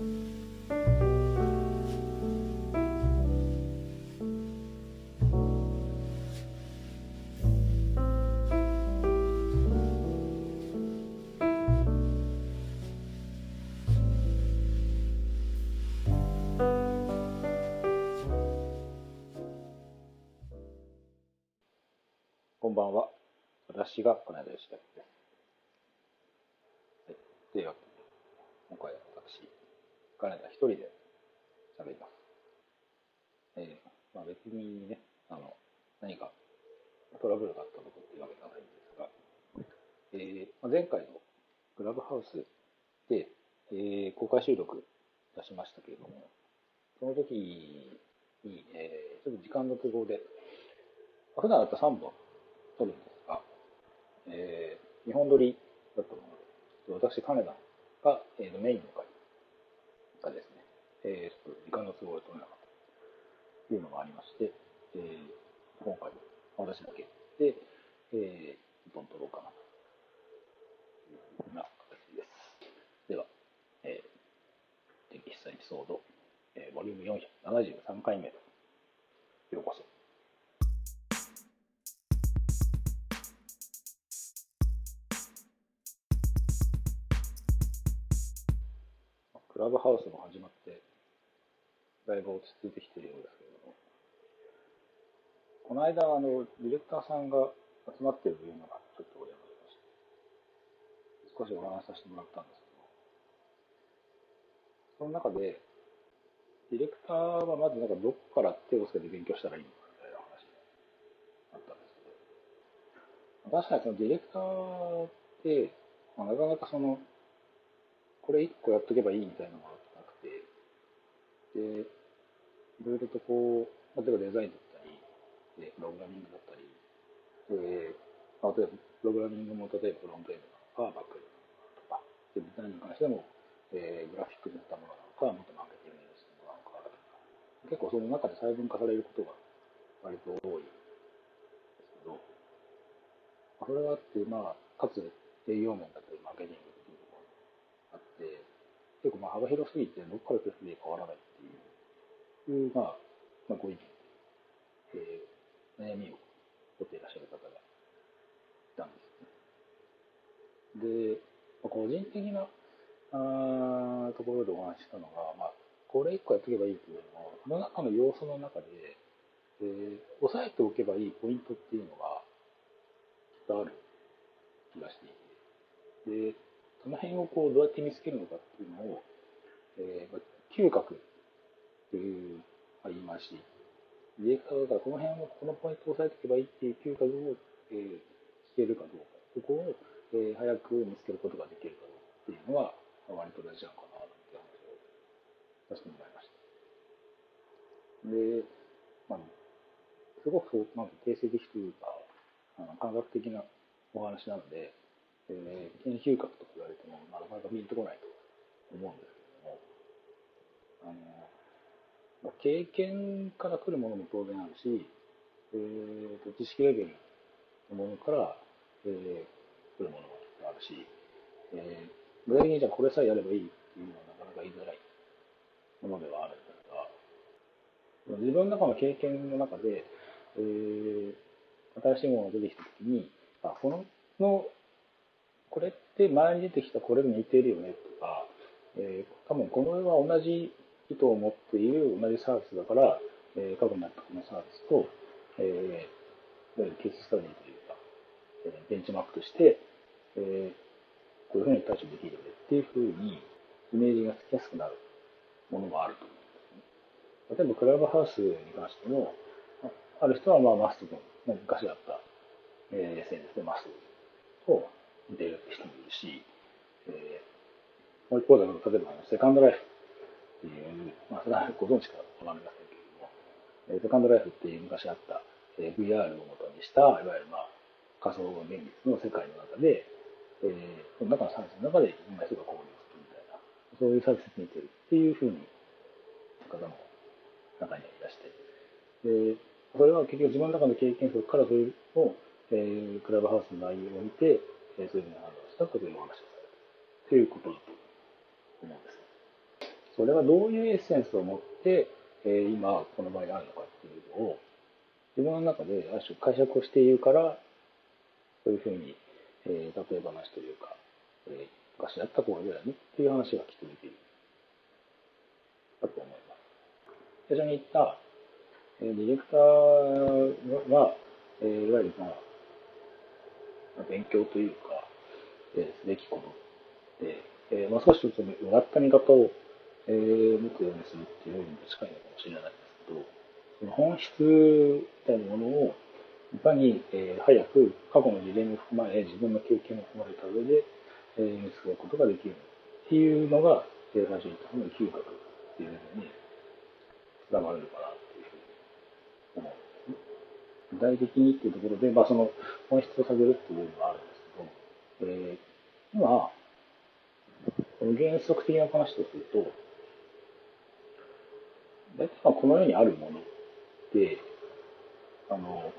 こんばんは。私が金田義明です。はい。というわけで、今回は私、金田一人で喋ります。えー、まあ別にね、あの、何かトラブルがあったとかっていうわけではないんですが、えーまあ、前回のクラブハウスで、えー、公開収録出しましたけれども、その時に、えー、ちょっと時間の都合で、普段だったら3本撮るんですが、えー、日本撮りだったので、私、金田が、えー、メインの、ちょっと時間の都合で撮れなかったというのがありまして、えー、今回、私だけで、えー、どん撮ろうかなというふうな形です。では、えー、電気室エピソード、えー、ボリューム473回目ようこそ。クラブハウスも始まって、だいぶ落ち着いてきてるようですけども、この間、あの、ディレクターさんが集まってるというのがちょっとお邪魔しまして、少しお話しさせてもらったんですけど、その中で、ディレクターはまずなんかどこから手をつけて勉強したらいいのかみたいな話があったんですけど、確かにそのディレクターって、まあなかなかその、これ一個やっとけばいいみたいなのがなくて、で、いろいろとこう、例えばデザインだったり、でプログラミングだったり、でまあ例えばプログラミングも例えばフロントエンドなのか、バックエンドなのかとか、でデザインに関しても、えーグラフィックになったものなのか、もっとマーケティングにしたものなのかとか、結構その中で細分化されることが割と多いんですけど、それがあって、まあ、かつ営業面だったり、マーケティングっていうところがあって、結構まあ幅広すぎて、どこから手で変わらないいう、いうまあ、まあ、ご意見、えー悩みを持っていらっしゃる方がいたんですね。で、まあ個人的なあところでお話ししたのが、まあ、これ一個やっとけばいいっていうよりも、その中の要素の中で、えー押さえておけばいいポイントっていうのが、きっとある気がしていて、で、その辺をこうどうやって見つけるのかっていうのを、えーまあ、嗅覚という、まあ、言い回し、ディレクターだからこの辺を、このポイントを押さえておけばいいっていう嗅覚を、えー、聞けるかどうか、そこを、えー早く見つけることができるかどうかっていうのが、まあ、割と大事なのかなって話をさせてもらいました。で、まあ、すごくそう、なんか定性的というか、あの感覚的なお話なので、えー、研究学と言われても、なかなかピンとこないと思うんですけども、あの、まあ経験から来るものも当然あるし、えーと、知識レベルのものから、えー来るものもあるし、えー具体的にじゃあこれさえやればいいっていうのはなかなか言いづらいものではあるんですが、自分の中の経験の中で、えー新しいものが出てきたときに、あ、この、の、これって前に出てきたこれに似てるよねとか、えー多分この絵は同じ意図を持っている同じサービスだから、えー過去にあったこのサービスと、えー、いわゆるケーススタディというか、えーベンチマークとして、えーこういうふうに対処できるよねっていうふうにイメージがつきやすくなるものがあると思うんですね。例えばクラブハウスに関しても、ある人はまあマストドン、まあ昔あった、えー SNS でマストドンと似ているって人もいるし、えーもう一方で、例えばセカンドライフっていう、まあ、それはご存知かわかりませんけれども、えーセカンドライフっていう昔あった、えー VR を元にした、いわゆるまあ仮想現実の世界の中で、えーその中のサービスの中でいろんな人が交流するみたいな、そういうサービスに似てるっていうふうに方も中にはいらして、で、それは結局自分の中の経験則からそれを、えークラブハウスの内容を見て、えーそういうふうに判断したことをお話をされるということだと思うんです。それがどういうエッセンスを持って、えー、今この場合あるのかっていうのを自分の中である種解釈をしているからそういうふうに、えー、例え話というか、えー、昔やった方がいいだよねっていう話がきっと出ているだと思います。最初に言った、えー、ディレクターは、えー、いわゆるまあ勉強というか、えー、すべきことで、えーまあ、少しちょっとうがった見方を、えー、持つようにするっていうよりも近いのかもしれないですけど、その本質みたいなものをいかに、えー、早く過去の事例も踏まえ、自分の経験も踏まえた上で、えー、見つけることができるっていうのが、えー、最初に言ったの嗅覚っていうのにつながるのかなっていうふうに思うんですね。具体的にっていうところで、まあ、その本質を下げるっていうのはあるんですけど、えー、今、この原則的な話とすると、大体この世にあるものって、あの、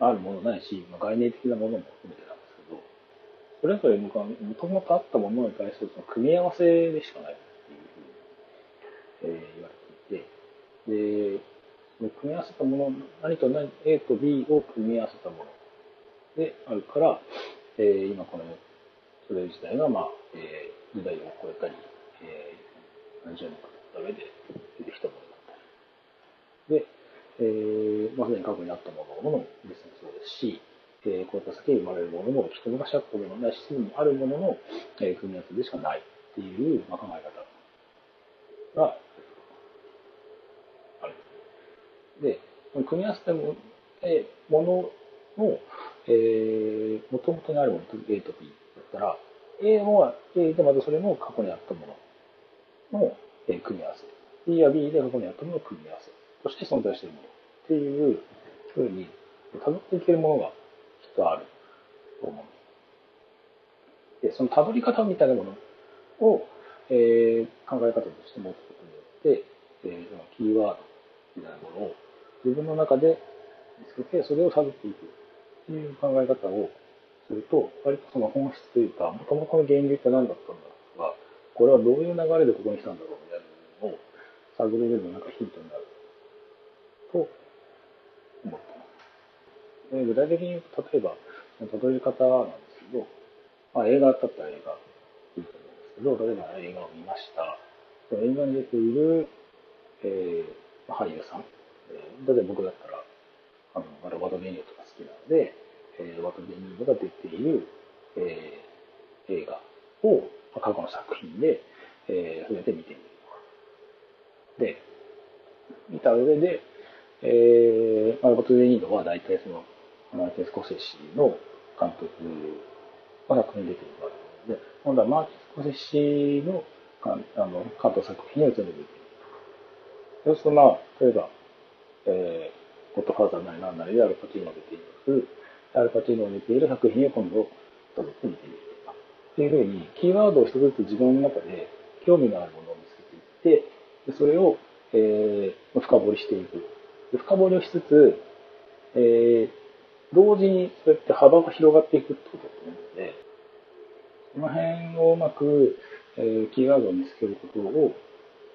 あるものないし、まあ、概念的なものも含めてなんですけど、それぞれもともとあったものに対するその組み合わせでしかないっていうふうに、えー、言われていて、で、組み合わせたもの、何と何、A と B を組み合わせたものであるから、えー、今この、それ自体が、まあ、えー、時代を超えたり、えー、何十年か経った上で出てきたもの。で、えー、まあ、すでに過去にあったものも別にそうですし、えー、こういった先に生まれるものも、一昔あったものないし、すでにあるものの、えー、組み合わせでしかないっていう、まあ、考え方がある。で、組み合わせたも,、えー、ものの、えー、元々にあるものと A と B だったら、A は A でまずそれも過去にあったものの、えー、組み合わせ。B は B で過去にあったものの組み合わせ。として存在しているもっていうふうに辿っていけるものがきっとあると思う。で、その辿り方みたいなものを、えー、考え方として持つことによって、えー、そのキーワードみたいなものを自分の中で見つけて、それを探っていくっていう考え方をすると、割とその本質というか、もともとの源流って何だったんだとか、これはどういう流れでここに来たんだろうみたいなのを探れるのなんかヒントになると思ってます。具体的に言うと、例えば、例え方なんですけど、まあ、映画だったら映画いいと思うんですけど、例えば映画を見ました。映画に出ている、えー、俳優さん。えー、例えば僕だったら、あの、ロバート・デ・ニーロとか好きなので、えー、ロバート・デ・ニーロが出ている、えー、映画を、まあ、過去の作品で、えー、触れて見てみる。で、見た上で、えー、マルコト・デ・ニーロは大体その、マーティン・スコセッシの監督が作品出てるわけで、今度はマーティン・スコセッシのあの監督作品を全部見てる。そうするとまあ、例えば、えー、ゴッドファーザーなりなんなりでアルパチーノが出ています。アルパチーノが出ている作品を今度、辿って見てみるとか。っていうふうに、キーワードを一つずつ自分の中で興味のあるものを見つけていって、でそれを、えー、深掘りしていく。深掘りをしつつ、えー、同時にそうやって幅が広がっていくってことだと思うので、その辺をうまく、えー、キーワードを見つけることを、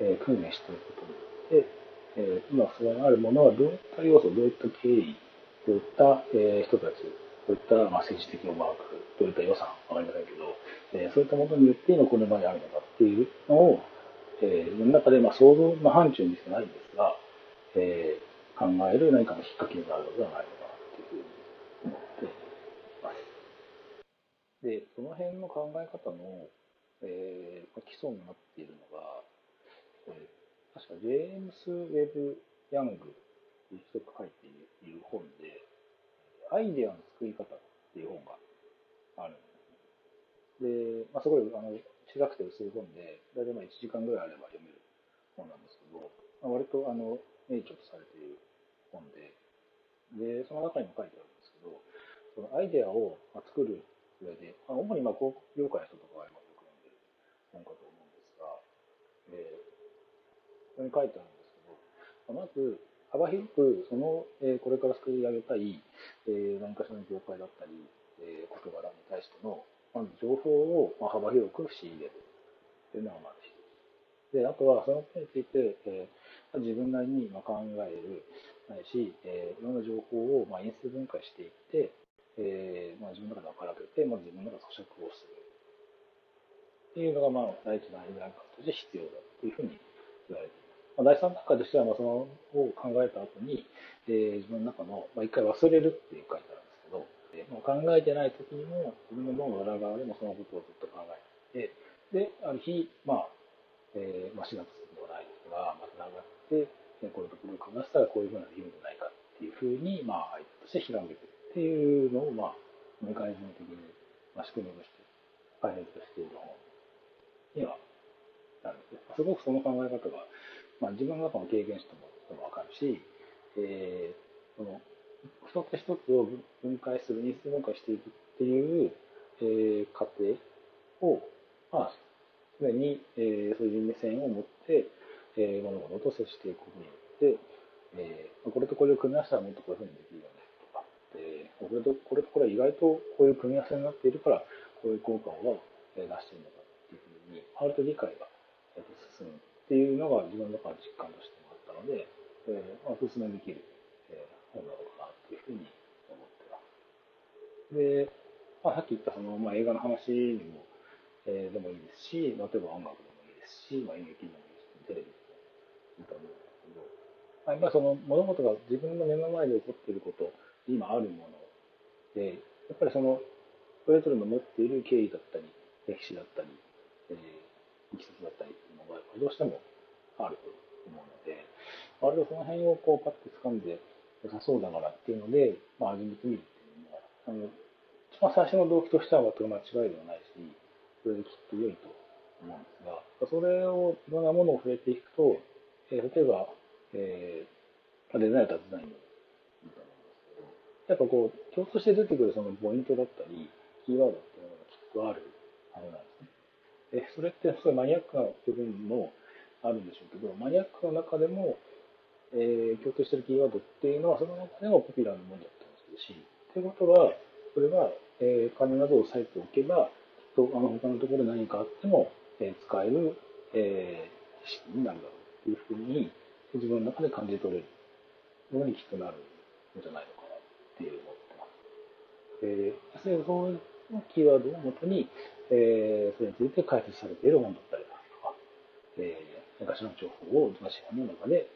えー、訓練していくことによって、えー、今そこにあるものはどういった要素、どういった経緯、どういった、えー、人たち、どういった、まあ、政治的思惑、どういった予算、わかりませんけど、えー、そういったものによって今この場にあるのかっていうのを、えー、自分の中でまあ想像の範疇にしかないんですが、えー、考える何かのきっかけになるのではないのかなというふうに思っています。で、その辺の考え方の、えー、基礎になっているのが、えー、確かジェームス・ウェブ・ヤングという人が書いている本で、アイデアの作り方っていう本があるんです。で、まあ、すごいあの小さくて薄い本で、大体まあ1時間ぐらいあれば読める本なんですけど、まあ、割とあの名著とされてで、で、その中にも書いてあるんですけど、そのアイデアを作る上で、主にまあ広告業界の人とかがよく読んでる本かと思うんですが、えー、そこに書いてあるんですけど、まず、幅広く、その、えー、これから作り上げたい、えー、何かしらの業界だったり、えー、事柄に対しての、まず情報を、まあ、幅広く仕入れるというのがまず一つ。で、あとはそのことについて、えー、自分なりに考える、ないし、えー、いろんな情報をまあ因数分解していって、えーまあ、自分の中で分からせて、まあ、自分の中で咀嚼をする。っていうのが、まあ、第一のアイデアとして必要だというふうに言われています。まあ、第三段階としては、まあ、そのを考えた後に、えー、自分の中の、まあ、一回忘れるっていう書いてあるんですけど、えー、まあ、考えてない時にも、自分の脳の裏側でもそのことをずっと考えていて、で、ある日、まあ、えー、まあ、4月のない人がまたがって、これとこれを組み合わせたらこういうふうなできるんじゃないかっていうふうに、まあ、相手としてひらめくっていうのを、まあ、メカニズム的に、まあ、仕組みとして開発している本にはなるんです。すごくその考え方が、まあ、自分の中の経験者ともわかるし、えー、その一つ一つを分解する、因数分解していくっていう、えー、過程を、まあ、すでに、えー、そういう目線を持って、えー、物事と接していくことによって、えー、これとこれを組み合わせたらもっとこういうふうにできるよねとか、えー、これとこれとこれは意外とこういう組み合わせになっているから、こういう効果を出してるのかっていうふうに、あると理解が進むっていうのが自分の中の実感としてもあったので、えーまあ、お勧めできる、えー、本なのかなっていうふうに思ってます。で、まあ、さっき言ったその、まあ、映画の話にも、えー、でもいいですし、例えば音楽でもいいですし、まあ、演劇でもいいですし、テレビいと思うんですけど、まあ、やっぱその物事が自分の目の前で起こっていること、今あるもので、やっぱりその、それぞれの持っている経緯だったり、歴史だったり、えー、いきさつだったりっていうのが、どうしてもあると思うので、あるいはその辺をこうパッと掴んで良さそうだからっていうので、まあ、始めてみるっていうのは、あの、一番最初の動機としては全く間違いではないし、それできっと良いと思うんですが、それをいろんなものを触れていくと、えー、例えば、えー、デザインだったらデザインみたいな、やっぱこう、共通して出てくるそのポイントだったり、キーワードっていうのがきっとあるはずなんですね。で、それってすごいマニアックな部分もあるんでしょうけど、マニアックの中でも、えー、共通してるキーワードっていうのは、その中でもポピュラーなものだったりするし、ということは、それは、えー、金などを押さえておけば、とあの他のところで何かあっても、えー、使える、えー、知識になるだろうていうふうに、自分の中で感じ取れるのにきっとなるんじゃないのかなっていう思ってます。えー、そういうキーワードをもとに、えー、それについて解説されている本だったりだとか、えー、昔の情報を私の中で、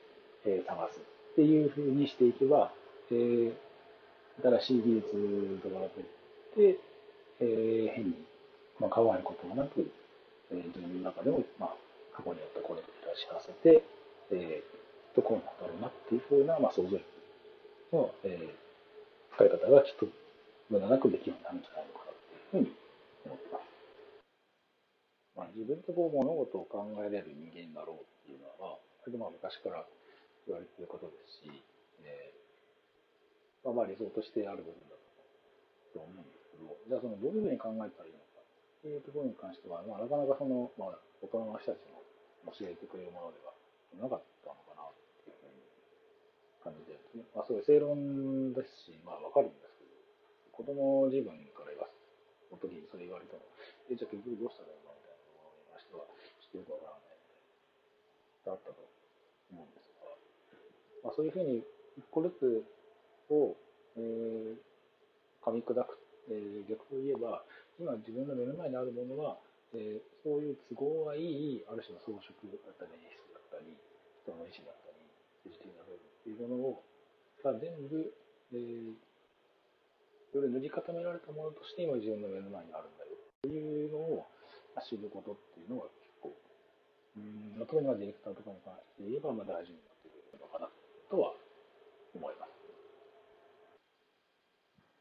えー、探すっていうふうにしていけば、えー、新しい技術とかが出て、えー、変に、まあ、変わることもなく、えー、自分の中でも、まあ、過去にあったこれと照らし合わせて、えー、とこうなんだろうなっていうふうな、まあ、想像力の、えー、使い方がきっと無駄なくできるようになるんじゃないのかなっていうふうに思ってます。まあ、自分でこう物事を考えれる人間だろうっていうのは、それでまあ昔から言われていることですし、えー、まあ、まあ理想としてある部分だと思うんですけど、じゃあそのどういうふうに考えたらいいのかっていうところに関しては、まあ、なかなかその、まあ、大人の人たちの教えてくれるものではなかったのかなっていう感じでね。まあ、そういう正論ですし、まあわかるんですけど、子供自分から言わす時にそれ言われても、え、じゃあ結局どうしたらいいのみたいなのを言いましては、ちょっとよくわからないみたいな、だったと思うんですが、まあ、そういうふうに一個ずつを、えー、噛み砕く、えー、逆を言えば、今自分の目の前にあるものは、えー、そういう都合がいい、ある種の装飾だったり、演出だったり、人の意思だったり、自主的な部分っていうものを、が全部、えー、それ塗り固められたものとして今自分の目の前にあるんだよっていうのを知ることっていうのが結構、うん、特にディレクターとかに関して言えば、まあ大事になってくるのかなとは思います。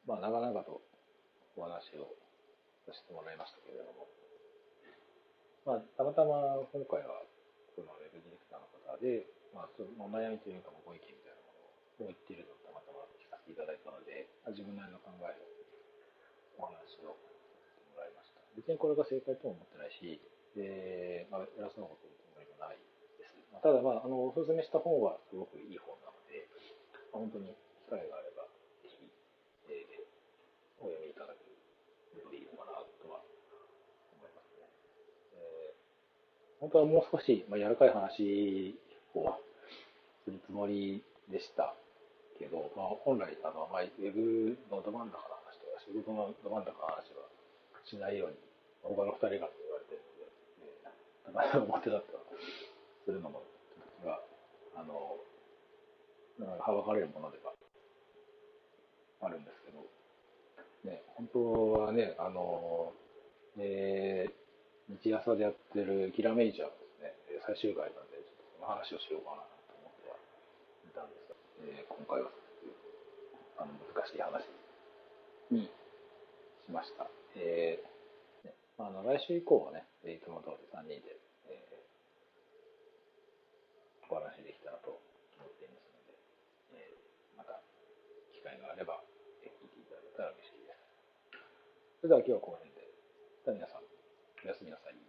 まあ、長々とお話をさせてもらいましたけれども、まあ、たまたま今回は、このウェブディレクターの方で、まあ、その悩みというかご意見みたいなものを言っているのをたまたま聞かせていただいたので、自分なりの考えをお話をさせてもらいました。別にこれが正解とも思ってないし、で、まあ、偉そうなこと言うつもりもないです。まあ、ただ、まあ、あの、おすすめした本はすごくいい本なので、まあ、本当に機会があれば、ぜひ、えー、お読みいただけるといいのかなとは思いますね。えー本当はもう少し、まあ、柔らかい話をするつもりでした。けど、まあ、本来、あの、まあ、ウェブのど真ん中の話とか、仕事のど真ん中の話はしないように、他の二人がって言われてるので、えー、高い表だったらするのも、ちょっとが、あの、はばかれるものではあるんですけど、ね、本当はね、あの、えー、日朝でやってるキラメイジャーですね、最終回なんで、ちょっとその話をしようかなと思ってはいたんですが、えー、今回はあの難しい話にしました。えーね、あの来週以降はね、いつも通り3人で、えー、お話できたらと思っていますので、えー、また機会があれば、聞いていただけたら嬉しいです。それでは今日はこの辺で。皆さん、おやすみなさい。